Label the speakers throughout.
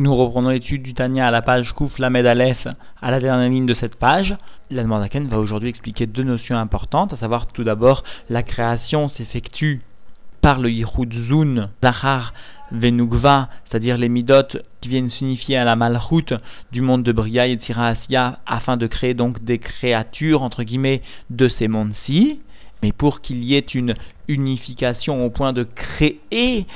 Speaker 1: Nous reprenons l'étude du Tania à la page Kouf Lamed Aleph, à la dernière ligne de cette page. L'Admordaken va aujourd'hui expliquer deux notions importantes, à savoir tout d'abord la création s'effectue par le Yichud Zun, Zahar, Venugva, c'est-à-dire les midot qui viennent signifier à la malchut du monde de Bria et Asya, afin de créer donc des créatures, entre guillemets, de ces mondes-ci. Mais pour qu'il y ait une unification au point de créer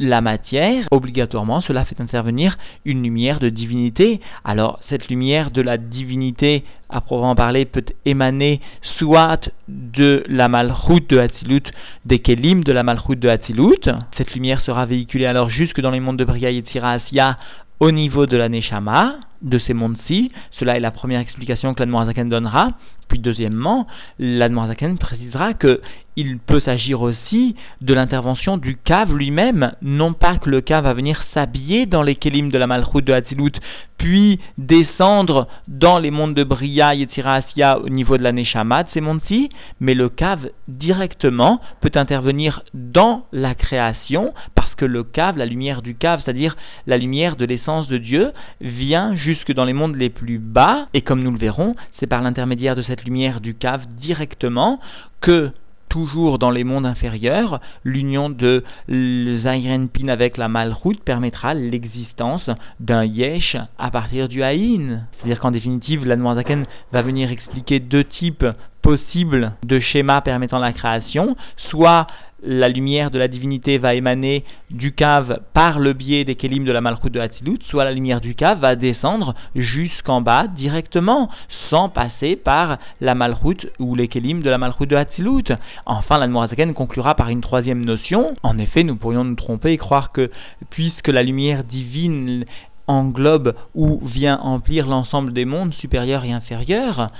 Speaker 1: la matière, obligatoirement, cela fait intervenir une lumière de divinité. Alors, cette lumière de la divinité, à proprement parler, peut émaner soit de la malchoute de Hatzilut, des kelim de la malchoute de Hatzilut. Cette lumière sera véhiculée alors jusque dans les mondes de Bria et Asya au niveau de la Neshama, de ces mondes-ci. Cela est la première explication que l'Admorazaken donnera. Puis deuxièmement, l'Admorazaken précisera que il peut s'agir aussi de l'intervention du cave lui-même, non pas que le cave va venir s'habiller dans les kélim de la malchoute de Hatzilut, puis descendre dans les mondes de Bria, Yetzira, Asya au niveau de la Neshama de ces mondes-ci, mais le cave directement peut intervenir dans la création, parce que le cave, la lumière du cave, c'est-à-dire la lumière de l'essence de Dieu, vient jusque dans les mondes les plus bas, et comme nous le verrons, c'est par l'intermédiaire de cette lumière du cave directement que toujours dans les mondes inférieurs, l'union de Pin avec la Malchut permettra l'existence d'un Yesh à partir du Haïn. C'est-à-dire qu'en définitive, la Zaken va venir expliquer deux types possibles de schémas permettant la création, soit la lumière de la divinité va émaner du cave par le biais des kélim de la malchoute de Hatzilut, soit la lumière du cave va descendre jusqu'en bas directement, sans passer par la malchoute ou les kélim de la malchoute de Hatzilut. Enfin, la Noirzaken conclura par une troisième notion. En effet, nous pourrions nous tromper et croire que puisque la lumière divine englobe ou vient emplir l'ensemble des mondes supérieurs et inférieurs,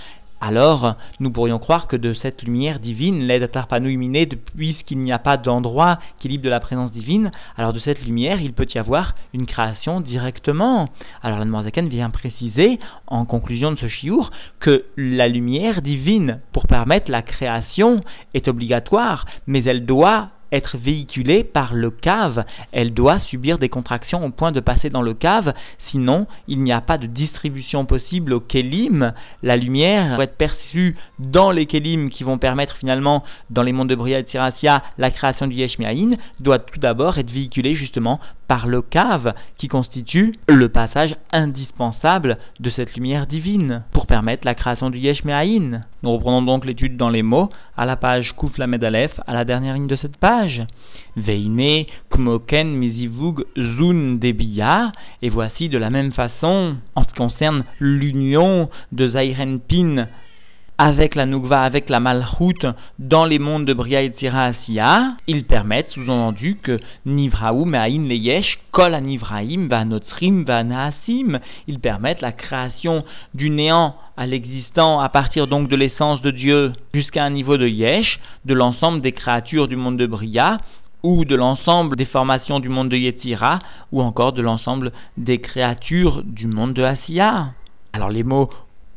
Speaker 1: alors nous pourrions croire que de cette lumière divine, l'aide illuminée, puisqu'il n'y a pas d'endroit qui libre de la présence divine, alors de cette lumière, il peut y avoir une création directement. Alors la Zaken vient préciser, en conclusion de ce chiour, que la lumière divine, pour permettre la création, est obligatoire, mais elle doit être véhiculée par le cave. Elle doit subir des contractions au point de passer dans le cave, sinon il n'y a pas de distribution possible au kelim. La lumière doit être perçue dans les kelim qui vont permettre finalement, dans les mondes de Bria et la création du Yeshmiaïn, doit tout d'abord être véhiculée justement par le cave qui constitue le passage indispensable de cette lumière divine pour permettre la création du Yesh Nous reprenons donc l'étude dans les mots à la page Kouf Medalef, à la dernière ligne de cette page. Veine Kmoken Mizivug Zun Debiya, et voici de la même façon, en ce qui concerne l'union de Pin avec la Nukva, avec la Malchut, dans les mondes de Bria et Tira Asiya, ils permettent, sous-entendu, que Nivraou Me'ain Leyesh, Kol Anivraim, Vanotrim, Vanaasim, ils permettent la création du néant à l'existant à partir donc de l'essence de Dieu jusqu'à un niveau de Yesh, de l'ensemble des créatures du monde de Bria, ou de l'ensemble des formations du monde de Yetira, ou encore de l'ensemble des créatures du monde de Asiya. Alors les mots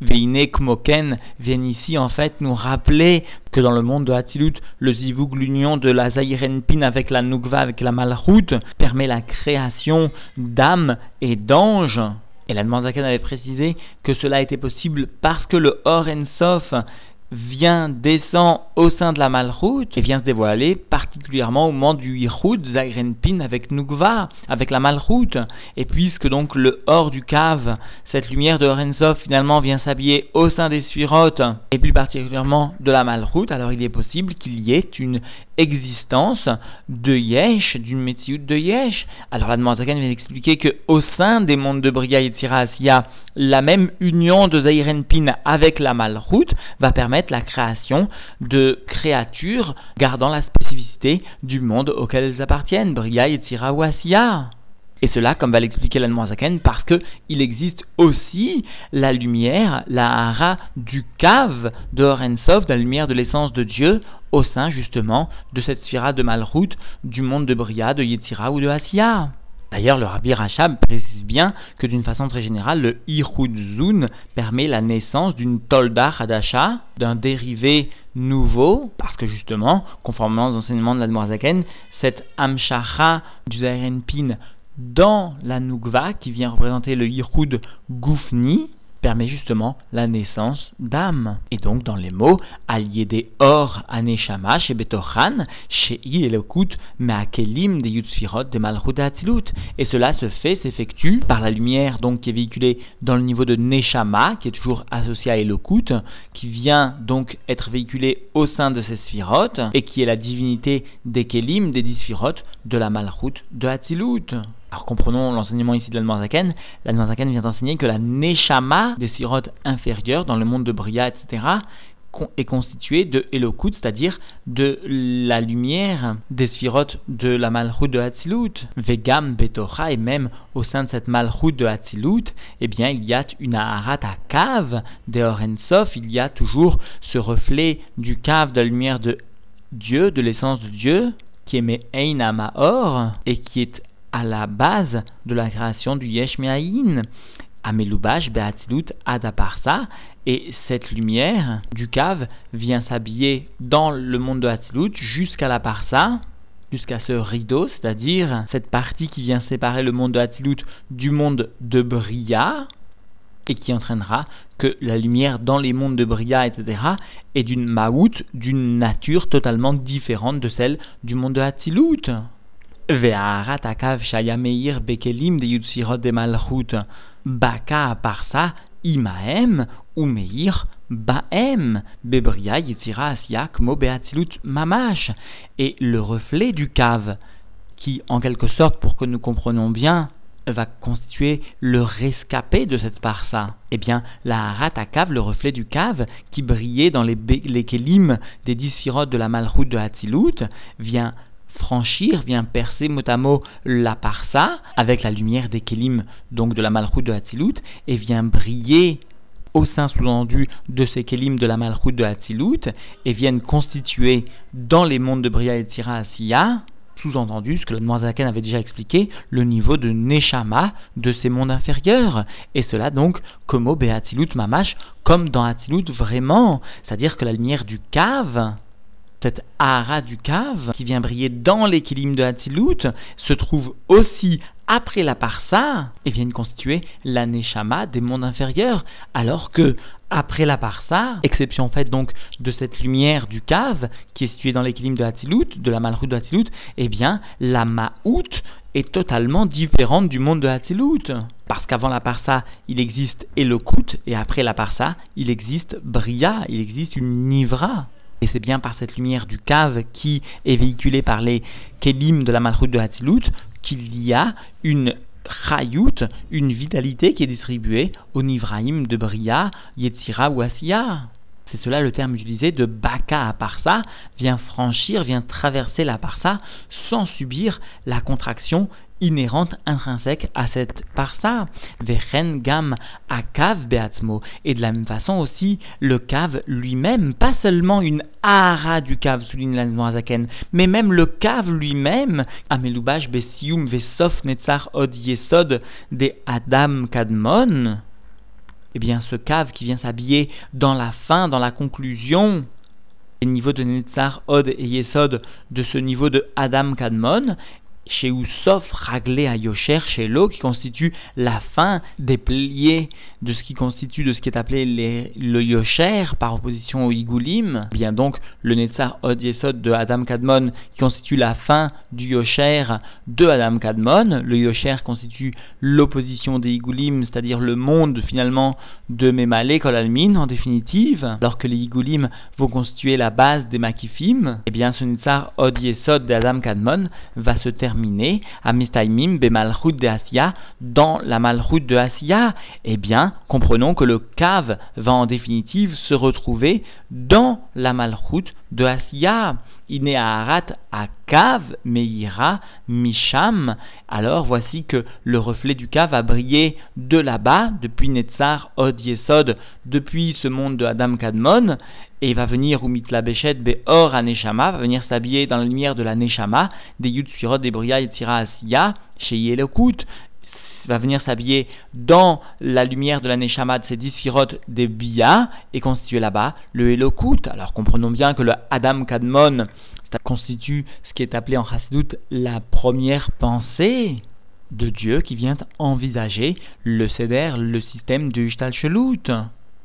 Speaker 1: Veine Kmoken viennent ici en fait nous rappeler que dans le monde de Hatilut, le zivug, l'union de la Pin avec la Nukva, avec la Malchut, permet la création d'âmes et d'anges. Et la Zakan avait précisé que cela était possible parce que le Or Sof vient, descend au sein de la Malchut et vient se dévoiler particulièrement au moment du Yichud, Zagrenpin avec Nukva, avec la Malchut. Et puisque donc le hors du cave, cette lumière de Rensov finalement vient s'habiller au sein des Sphirot et plus particulièrement de la Malchut, alors il est possible qu'il y ait une existence de Yesh, d'une métioute de Yesh. Alors la Zagan vient expliquer que au sein des mondes de Briga et Tziras, il y a la même union de Zairenpin avec la Malchut va permettre la création de créatures gardant la spécificité du monde auquel elles appartiennent, Briga et Tzira ou. Et cela, comme va l'expliquer l'Anmoazaken, parce que il existe aussi la lumière, la hara du cave de Horensov, la lumière de l'essence de Dieu, au sein justement de cette sphira de Malchut, du monde de Bria, de Yetzira ou de Asiya. D'ailleurs, le Rabbi Rachab précise bien que d'une façon très générale, le Zun permet la naissance d'une Tolda Hadasha, d'un dérivé nouveau, parce que justement, conformément aux enseignements de la l'Admorazaken, cette Amshacha du Pin dans la Nugva, qui vient représenter le Yirkud Goufni, permet justement la naissance d'âme. Et donc, dans les mots, des or aneshama chez Betochan, chez Yelokut, meakelim de Yutsfirot de Atilut. Et cela se fait, s'effectue par la lumière donc qui est véhiculée dans le niveau de Neshama, qui est toujours associé à Elokut, qui vient donc être véhiculée au sein de ces Sphirot, et qui est la divinité des Kelim, des dix de la Malchut de Atilut. Alors comprenons l'enseignement ici de l'Anmarzaken. L'Anmarzaken vient enseigner que la Neshama des sirotes inférieures dans le monde de Bria, etc., est constituée de Elokut, c'est-à-dire de la lumière des sphirotes de la Malchut de Hatzilut. Vegam Betocha, et même au sein de cette Malchut de Hatzilut, eh bien, il y a une Aharat à cave de Orensov, il y a toujours ce reflet du cave de la lumière de Dieu, de l'essence de Dieu, qui est Me'ein Maor, et qui est à la base de la création du Yesh Me'ayin. Amelubash Beatilut Adaparsa, et cette lumière du cave vient s'habiller dans le monde de Hatzilut jusqu'à la Parsa, jusqu'à ce rideau, c'est-à-dire cette partie qui vient séparer le monde de Hatzilut du monde de Bria, et qui entraînera que la lumière dans les mondes de Bria, etc., est d'une maout, d'une nature totalement différente de celle du monde de Hatzilut. Bekelim de de malchut baka parsa imaem umeir baem. Bebria yitzira asiak mo beatilut mamash. Et le reflet du cave qui en quelque sorte pour que nous comprenions bien va constituer le rescapé de cette parsa. Eh bien, la Harat le reflet du cave, qui brillait dans les, les des dix de la malroute de Hatzilut, vient franchir, vient percer mot à mot la parsa avec la lumière des kelim, donc de la malchoute de Hatzilut, et vient briller au sein sous-entendu de ces kelim de la malchoute de Hatzilut, et viennent constituer dans les mondes de Bria et Tira Asiya, sous-entendu, ce que le Noirzaken avait déjà expliqué, le niveau de Neshama de ces mondes inférieurs. Et cela donc, comme au Beatilut Mamash, comme dans Hatzilut vraiment. C'est-à-dire que la lumière du cave, cette Ahara du cave, qui vient briller dans l'équilibre de Hatzilut, se trouve aussi après la Parsa et vient constituer l'Aneshama des mondes inférieurs, alors que après la Parsa, exception faite donc de cette lumière du cave qui est située dans l'équilibre de Hatzilut, de la Malchut de Hatzilut, eh bien la Ma'out est totalement différente du monde de Hatzilut. Parce qu'avant la Parsa, il existe Elokut, et après la Parsa, il existe Bria, il existe une Nivra. Et c'est bien par cette lumière du cave qui est véhiculée par les kelim de la malroute de Hatzilut qu'il y a une chayout, une vitalité qui est distribuée au Nivraïm de Bria, Yetzira ou Asiya. C'est cela le terme utilisé de Baka à Parsa, vient franchir, vient traverser la Parsa sans subir la contraction inhérente, intrinsèque à cette parsa. Vechen gam akav beatzmo. Et de la même façon aussi, le cave lui-même, pas seulement une ara du cave, souligne l'Anmoazaken, mais même le cave lui-même, amelubash besium vesof netzar od yesod de Adam kadmon. Eh bien, ce cave qui vient s'habiller dans la fin, dans la conclusion, les niveaux de Netzar, Od et Yesod de ce niveau de Adam Kadmon, chez Oussof Raglé à Yosher, chez l'eau, qui constitue la fin des pliés de ce qui constitue de ce qui est appelé le Yosher par opposition au Igoulim. Bien donc le Netzar Od Yesod de Adam Kadmon qui constitue la fin du Yosher de Adam Kadmon. Le Yosher constitue l'opposition des Igoulim, c'est-à-dire le monde finalement de Memale Kolalmin en définitive, alors que les Igoulim vont constituer la base des Makifim. Eh bien ce Netzar Od Yesod de Adam Kadmon va se terminer terminé à Mistaimim Bemalchut de Asiya, dans la Malchut de Asiya, eh bien, comprenons que le Kav va en définitive se retrouver dans la Malchut de Asiya. Inearat à Kav, Meira, Misham. Alors voici que le reflet du Kav va briller de là-bas, depuis Netzar, Od Yesod, depuis ce monde de Adam Kadmon, et va venir Umitla Beshet Beor Aneshama, va venir s'habiller dans la lumière de la Neshama, des Yud Sfirot, des Bria et Tira Asiya, chez Yelokut, va venir s'habiller dans la lumière de la Neshama de ces dix des Bia, et constituer là-bas le Elokut. Alors comprenons bien que le Adam Kadmon constitue ce qui est appelé en Chassidut la première pensée de Dieu qui vient envisager le céder, le système du Shtalshelut.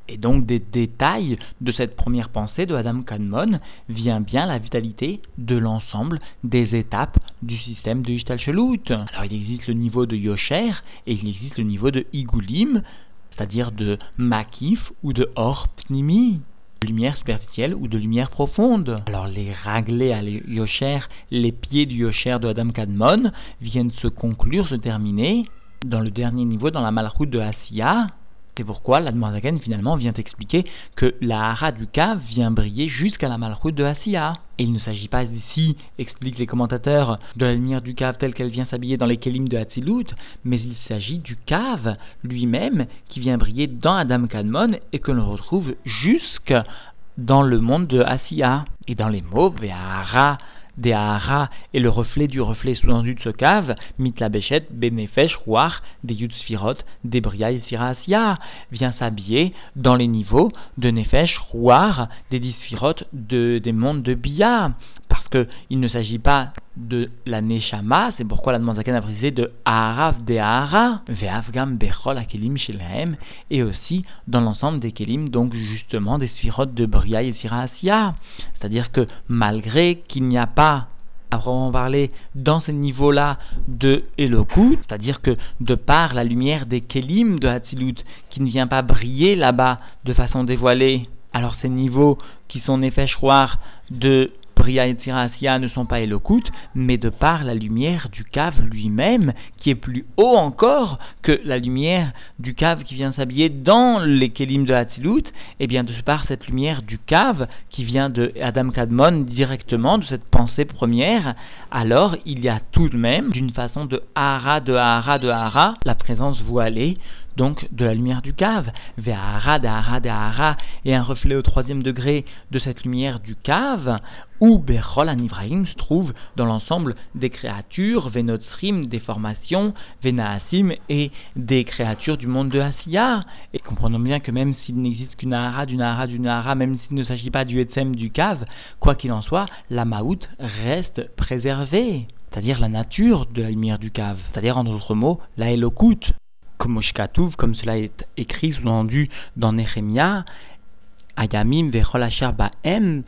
Speaker 1: Et donc des détails de cette première pensée de Adam Kadmon vient bien la vitalité de l'ensemble des étapes du système de Ishtalshelut. Alors il existe le niveau de Yosher et il existe le niveau de Igulim, c'est-à-dire de Makif ou de Or Pnimi de lumière superficielle ou de lumière profonde. Alors les raglés à Yosher, les pieds du Yosher de Adam Kadmon viennent se conclure, se terminer dans le dernier niveau, dans la malroute de Asiya, c'est pourquoi l'Admorazaken finalement vient expliquer que la hara du cave vient briller jusqu'à la malroute de Asiya. Et il ne s'agit pas ici, expliquent les commentateurs, de la lumière du cave telle qu'elle vient s'habiller dans les kelim de Hatzilut, mais il s'agit du cave lui-même qui vient briller dans Adam Kadmon et que l'on retrouve jusque dans le monde de Asiya. Et dans les mots, Ve'ahara des Ahara et le reflet du reflet sous-entendu de ce cave, Mitlabeshet, Benefesh, Ruach, des Yudsfirot, des Bria et Sirasya, vient s'habiller dans les niveaux de Nefesh, Ruach, des Disfirot, de, des mondes de Bia. Parce qu'il ne s'agit pas de la Neshama, c'est pourquoi la Zaken a précisé de Aharav de Ahara, Ve'avgam Bechol Akelim Shelahem, et aussi dans l'ensemble des Kelim, donc justement des Sphirot de Bria et Sirasya. C'est-à-dire que malgré qu'il n'y a pas à vraiment parler dans ce niveau-là de Elokut, c'est-à-dire que de par la lumière des Kelim de Hatzilut qui ne vient pas briller là-bas de façon dévoilée, alors ces niveaux qui sont nefeshroir de Bria et Tzirasia ne sont pas éloquentes, mais de par la lumière du cave lui-même, qui est plus haut encore que la lumière du cave qui vient s'habiller dans les Kélim de Hatzilut, et eh bien de par cette lumière du cave qui vient de Adam Kadmon directement, de cette pensée première, alors il y a tout de même, d'une façon de hara, de hara, de hara, la présence voilée donc de la lumière du cave, Ve'ahara, Dahara, Dahara, et un reflet au troisième degré de cette lumière du cave, où Bechol Anivraim se trouve dans l'ensemble des créatures, Venotsrim, des formations, Venaasim et des créatures du monde de Asiya. Et comprenons bien que même s'il n'existe qu'une Ahara, d'une Ahara, d'une Ahara, même s'il ne s'agit pas du Etsem du cave, quoi qu'il en soit, la Maout reste préservée c'est-à-dire la nature de la lumière du cave, c'est-à-dire en d'autres mots, la Elokut comme comme cela est écrit, sous-entendu dans Nehemia, Ayamim vecholachar ba'em,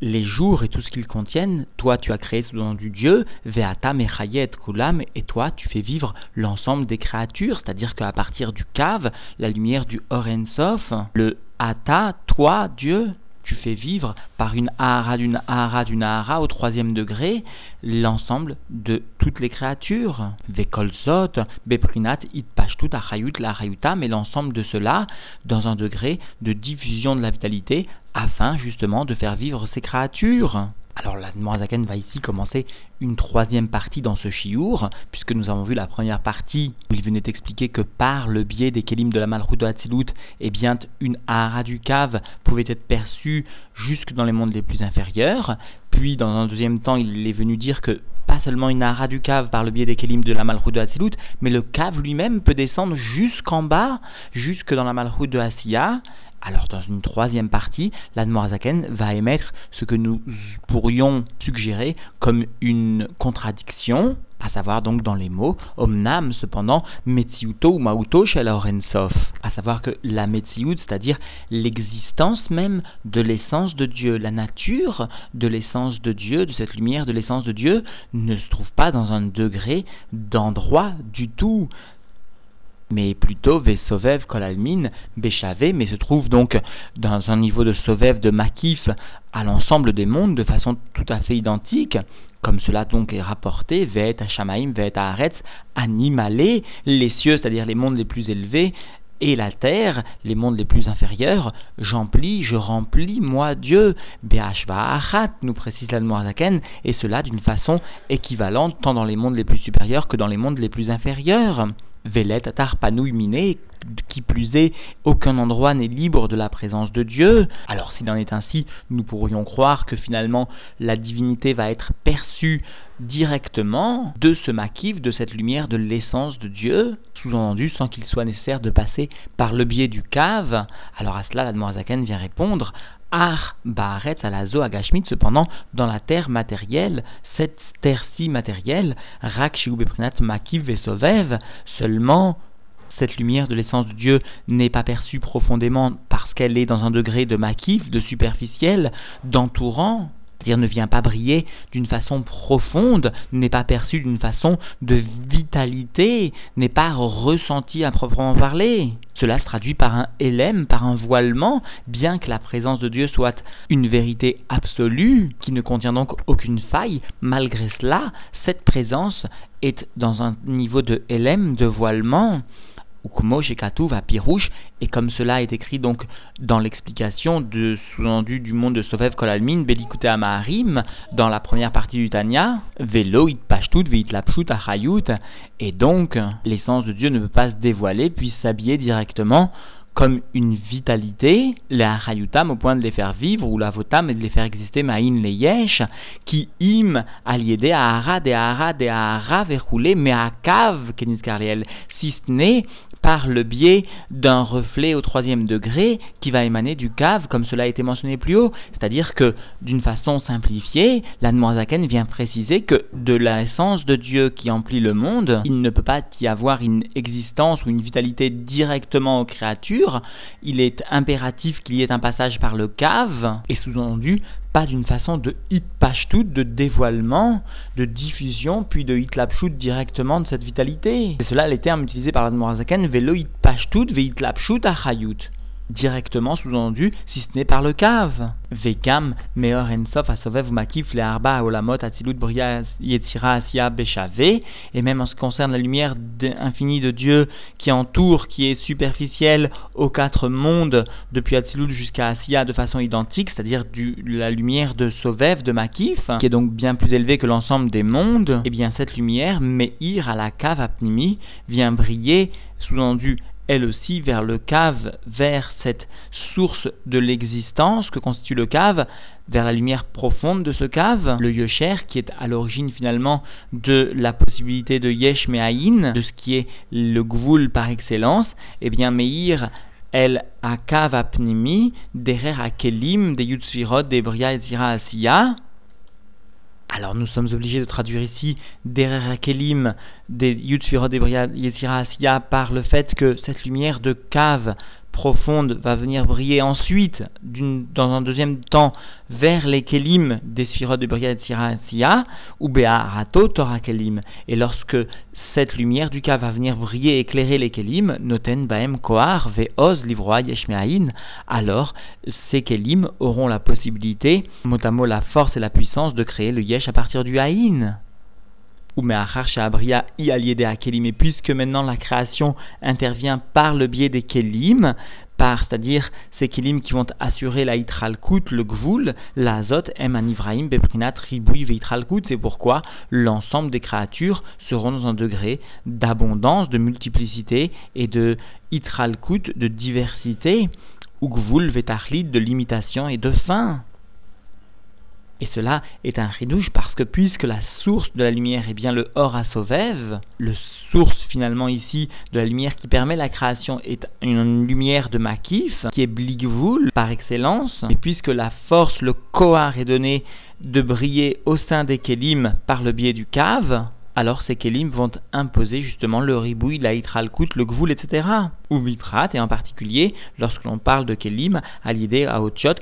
Speaker 1: les jours et tout ce qu'ils contiennent, toi tu as créé sous-entendu Dieu, ve'ata mechayet kulam, et toi tu fais vivre l'ensemble des créatures, c'est-à-dire qu'à partir du cave, la lumière du Orensof, le ata, toi Dieu, tu fais vivre par une ahara d'une ahara d'une ahara au troisième degré l'ensemble de toutes les créatures. Vekolzot, beprinat, itpashtut, achayut, la mais l'ensemble de cela dans un degré de diffusion de la vitalité afin justement de faire vivre ces créatures. Alors la Zaken va ici commencer une troisième partie dans ce chiour, puisque nous avons vu la première partie où il venait expliquer que par le biais des kelim de la malroute de Hatzilut, eh bien une hara du cave pouvait être perçue jusque dans les mondes les plus inférieurs. Puis dans un deuxième temps, il est venu dire que pas seulement une hara du cave par le biais des kelim de la malroute de Hatzilut, mais le cave lui-même peut descendre jusqu'en bas, jusque dans la malroute de Asiya, alors dans une troisième partie, l'Admorazaken va émettre ce que nous pourrions suggérer comme une contradiction, à savoir donc dans les mots, omnam cependant, metziuto ou mauto shel à savoir que la metziut, c'est-à-dire l'existence même de l'essence de Dieu, la nature de l'essence de Dieu, de cette lumière de l'essence de Dieu, ne se trouve pas dans un degré d'endroit du tout mais plutôt Vesovev Kolalmin Béchavé, mais se trouve donc dans un niveau de Sovev de Makif à l'ensemble des mondes de façon tout à fait identique, comme cela donc est rapporté, Veet Hashamaim, Veet Haaretz, animalé, les cieux, c'est-à-dire les mondes les plus élevés, et la terre, les mondes les plus inférieurs, j'emplis, je remplis, moi Dieu, Be'ashva nous précise la et cela d'une façon équivalente tant dans les mondes les plus supérieurs que dans les mondes les plus inférieurs. Velet Panou Miné, qui plus est, aucun endroit n'est libre de la présence de Dieu. Alors s'il en est ainsi, nous pourrions croire que finalement la divinité va être perçue directement de ce maquif, de cette lumière de l'essence de Dieu, sous-entendu sans qu'il soit nécessaire de passer par le biais du cave. Alors à cela, la vient répondre Ar Baaretz Alazo Agashmit, cependant, dans la terre matérielle, cette terre-ci matérielle, Rak Beprinat Makiv Vesovev, seulement cette lumière de l'essence de Dieu n'est pas perçue profondément parce qu'elle est dans un degré de makif, de superficiel, d'entourant, c'est-à-dire ne vient pas briller d'une façon profonde, n'est pas perçue d'une façon de vitalité, n'est pas ressenti à proprement parler. Cela se traduit par un élème, par un voilement, bien que la présence de Dieu soit une vérité absolue, qui ne contient donc aucune faille, malgré cela, cette présence est dans un niveau de élème, de voilement, ou à Pirouche, et comme cela est écrit donc dans l'explication de sous-entendu du monde de Sovev Kolalmin, Belikute Amaharim, dans la première partie du Tanya, Velo it pashtut veit lapshut achayut, et donc l'essence de Dieu ne peut pas se dévoiler puis s'habiller directement comme une vitalité, les harayutam au point de les faire vivre, ou la votam et de les faire exister, ma'in les yesh, qui im aliédé à ara de ara de ara verroulé, mais à cave, si ce n'est par le biais d'un reflet au troisième degré qui va émaner du cave, comme cela a été mentionné plus haut. C'est-à-dire que, d'une façon simplifiée, la l'Anmoazaken vient préciser que de l'essence de Dieu qui emplit le monde, il ne peut pas y avoir une existence ou une vitalité directement aux créatures. Il est impératif qu'il y ait un passage par le cave, et sous-entendu, pas d'une façon de hitpashtout, de dévoilement, de diffusion, puis de hitlapshut directement de cette vitalité. Et cela, les termes utilisés par l'Admorazaken, velo hitpashtout, ve hitlapshut achayut directement sous-entendu, si ce n'est par le cave. Vekam, meor ensof asovev makif le arba olamot atilut bria yetira asia beshave, et même en ce qui concerne la lumière infinie de Dieu qui entoure, qui est superficielle aux quatre mondes, depuis Atilut jusqu'à Asia de façon identique, c'est-à-dire la lumière de Sovev, de Makif, qui est donc bien plus élevée que l'ensemble des mondes, et eh bien cette lumière, Meir à la cave apnimi, vient briller, sous-entendu elle aussi vers le cave, vers cette source de l'existence que constitue le cave, vers la lumière profonde de ce cave, le Yosher, qui est à l'origine finalement de la possibilité de Yesh Me'ayin, de ce qui est le Gvul par excellence, eh bien Meir, elle a cave apnimi, derer akelim, de Yutsvirot, de Bria et Zira Asiya, alors nous sommes obligés de traduire ici Derer Kelim des Yutsfirot Yesira Asiya par le fait que cette lumière de cave profonde va venir briller ensuite, dans un deuxième temps, vers les kelim des sphirot de Briat ou Be'arato Torah kelim. Et lorsque cette lumière du cas va venir briller, éclairer les kelim, noten baem koar ve'oz livroa yeshmeain, alors ces kelim auront la possibilité, mot la force et la puissance de créer le yesh à partir du haïn ou. Et puisque maintenant la création intervient par le biais des Kelim, par, c'est-à-dire ces Kelim qui vont assurer la Itralkut, le Gvul, l'Azot, Em Anivraim, Beprinat, Veitralkut, c'est pourquoi l'ensemble des créatures seront dans un degré d'abondance, de multiplicité et de Itralkut, de diversité, ou Gvul, Vetachlit, de limitation et de fin. Et cela est un ridouche parce que puisque la source de la lumière est bien le Or Sovev, le source finalement ici de la lumière qui permet la création est une lumière de Makif, qui est Bligvul par excellence, et puisque la force, le Kohar est donné de briller au sein des Kelim par le biais du cave, alors ces kelim vont imposer justement le ribouille, la hitralkut, le gvoul, etc. Ou mitrat, et en particulier, lorsque l'on parle de kelim, à l'idée à otchot,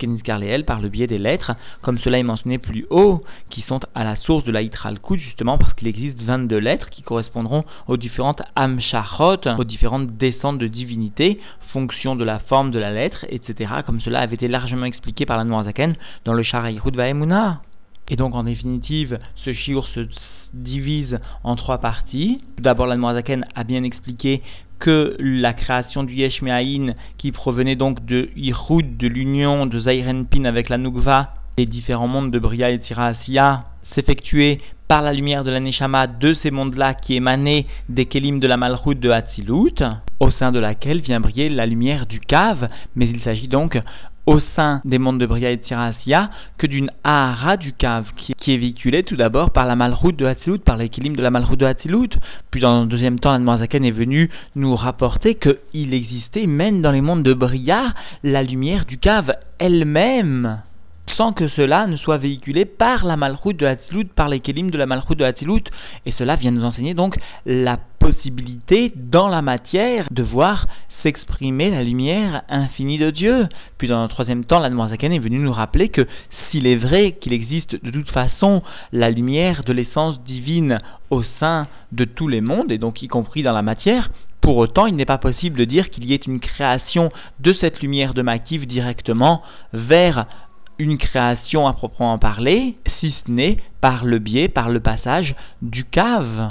Speaker 1: par le biais des lettres, comme cela est mentionné plus haut, qui sont à la source de la hitralkut, justement parce qu'il existe 22 lettres qui correspondront aux différentes amshachot, aux différentes descentes de divinité, fonction de la forme de la lettre, etc., comme cela avait été largement expliqué par la Noirzaken dans le Sharaïhud Vaemuna. Et donc, en définitive, ce shiur se divise en trois parties. D'abord, la Zaken a bien expliqué que la création du Yesh qui provenait donc de Ihoud, de l'union de Zairenpin avec la Nukva, les différents mondes de Bria et Tirasiya, s'effectuer par la lumière de la Neshama de ces mondes-là qui émanaient des Kélim de la Malchut de Hatzilut, au sein de laquelle vient briller la lumière du cave, mais il s'agit donc au sein des mondes de Bria et de que d'une Ahara du cave qui, est véhiculée tout d'abord par la Malchut de Hatzilut, par l'équilibre de la Malchut de Hatzilut. Puis dans un deuxième temps, Zaken est venu nous rapporter qu'il existait même dans les mondes de Bria la lumière du cave elle-même sans que cela ne soit véhiculé par la malchoute de Hatzilut, par les kélim de la malchoute de Hatzilut. Et cela vient nous enseigner donc la possibilité dans la matière de voir s'exprimer la lumière infinie de Dieu. Puis dans un troisième temps, l'Admoisaken est venu nous rappeler que s'il est vrai qu'il existe de toute façon la lumière de l'essence divine au sein de tous les mondes, et donc y compris dans la matière, pour autant, il n'est pas possible de dire qu'il y ait une création de cette lumière de Makiv directement vers une création à proprement parler, si ce n'est par le biais, par le passage du cave.